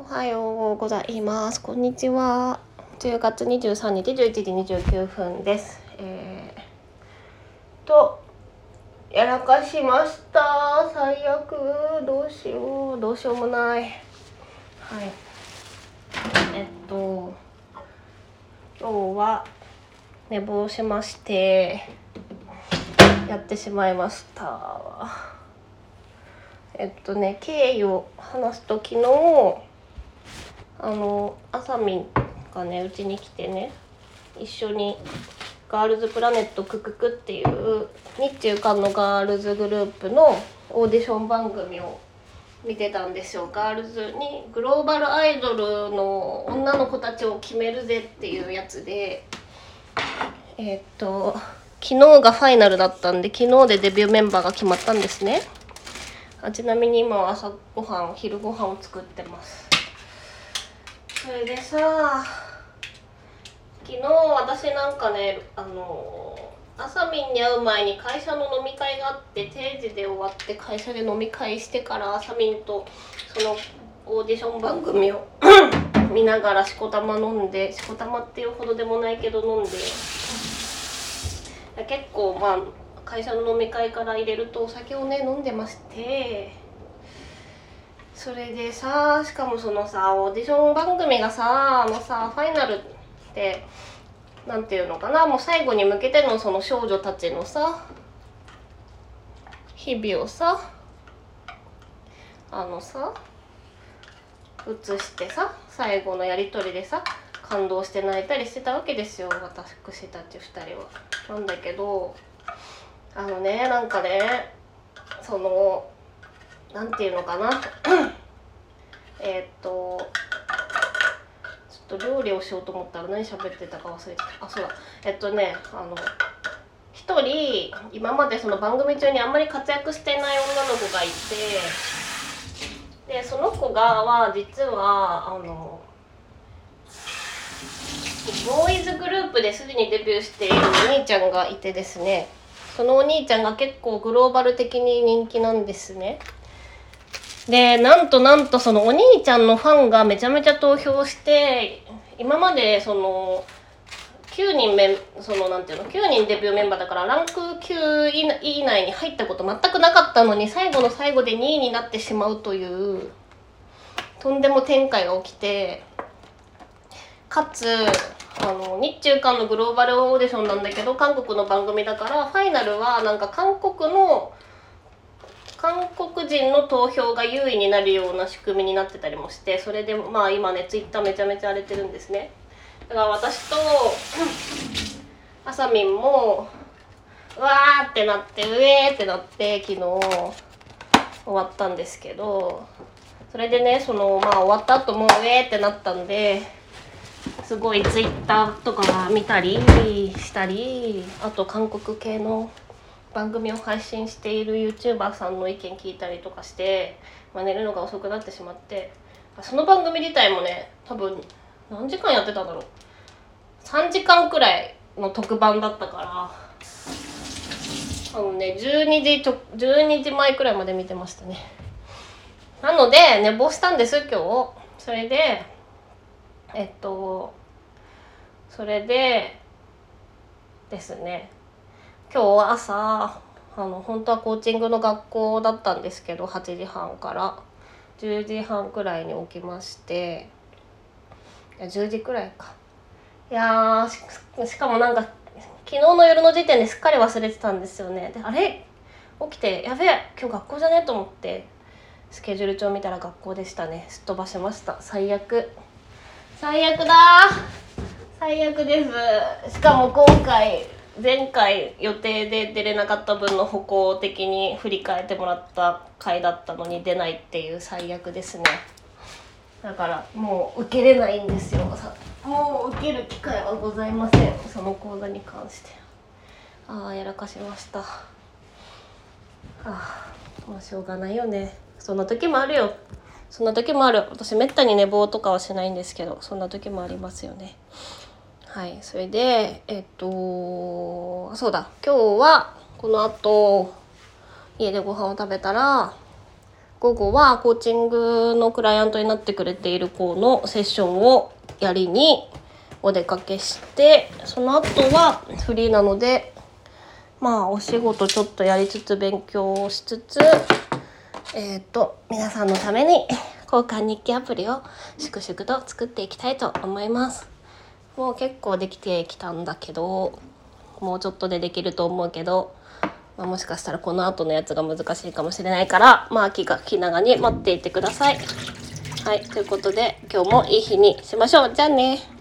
おはようございます。こんにちは。10月23日11時29分です。えー、と、やらかしました。最悪。どうしよう。どうしようもない。はい。えっと、今日は寝坊しまして、やってしまいました。えっとね経緯を話すと昨日あのあさみんがねうちに来てね一緒にガールズプラネットクククっていう日中韓のガールズグループのオーディション番組を見てたんですよガールズにグローバルアイドルの女の子たちを決めるぜっていうやつでえっと昨日がファイナルだったんで昨日でデビューメンバーが決まったんですね。あちなみに今は朝ごはん昼ご飯を作ってますそれでさ昨日私なんかねあのあさみんに会う前に会社の飲み会があって定時で終わって会社で飲み会してからあさみんとそのオーディション番組を 見ながらしこたま飲んでしこたまっていうほどでもないけど飲んで。結構まあ会社の飲み会から入れるとお酒をね飲んでまして。それでさしかもそのさオーディション番組がさあのさファイナルってなんていうのかなもう最後に向けてのその少女たちのさ日々をさあのさ映してさ最後のやり取りでさ感動して泣いたりしてたわけですよ私たち2人は。なんだけどあのねなんかねそのなんていうのかな。えっとちょっと料理をしようと思ったら何喋ってたか忘れてた。あそうだ。えっとねあの一人今までその番組中にあんまり活躍してない女の子がいてでその子がは実はあのボーイズグループですでにデビューしているお兄ちゃんがいてですね。そのお兄ちゃんが結構グローバル的に人気なんですね。でなんとなんとそのお兄ちゃんのファンがめちゃめちゃ投票して今までその9人メそのなんていうの9人デビューメンバーだからランク9位以内に入ったこと全くなかったのに最後の最後で2位になってしまうというとんでも展開が起きてかつあの日中韓のグローバルオーディションなんだけど韓国の番組だからファイナルはなんか韓国の韓国人の投票が優位になるような仕組みになってたりもしてそれでまあ今ねツイッターめちゃめちゃ荒れてるんですね。だから私とあさみんもうわーってなってうえーってなって昨日終わったんですけどそれでねそのまあ終わった後もうえーってなったんですごいツイッターとか見たりしたりあと韓国系の番組を配信している YouTuber さんの意見聞いたりとかして、まあ、寝るのが遅くなってしまってその番組自体もね多分何時間やってたんだろう。3時間くらいの特番だったからあのね12時ちょ12時前くらいまで見てましたね。なので寝坊したんです今日それでえっとそれでですね。今日朝あの本当はコーチングの学校だったんですけど8時半から。10時半くらいに起きまして。いや10時くらいか。いやししかもなんか昨日の夜の時点ですっかり忘れてたんですよね。であれ？起きてやべえ今日学校じゃね？と思ってスケジュール帳見たら学校でしたね。すっ飛ばしました。最悪。最悪だ最悪です。しかも今回前回予定で出れなかった分の歩行的に振り返ってもらった回だったのに出ないっていう最悪ですね。だからもう受けれないんですよ。もう受ける機会はございません。その講座に関して。ああやらかしました。ああまあしょうがないよね。そんな時もあるよ。そんな時もある。私めったに寝坊とかはしないんですけどそんな時もありますよね。はいそれでえっとそうだ今日はこの後家でご飯を食べたら午後はコーチングのクライアントになってくれている子のセッションをやりにお出かけしてその後はフリーなのでまあお仕事ちょっとやりつつ勉強をしつつえっ、と皆さんのために交換日記アプリを粛々と作っていきたいと思います。もう結構できてきたんだけどもうちょっとでできると思うけど、まあ、もしかしたらこの後のやつが難しいかもしれないからまあ気が気長に待っていてください。はいということで今日もいい日にしましょう。じゃあね。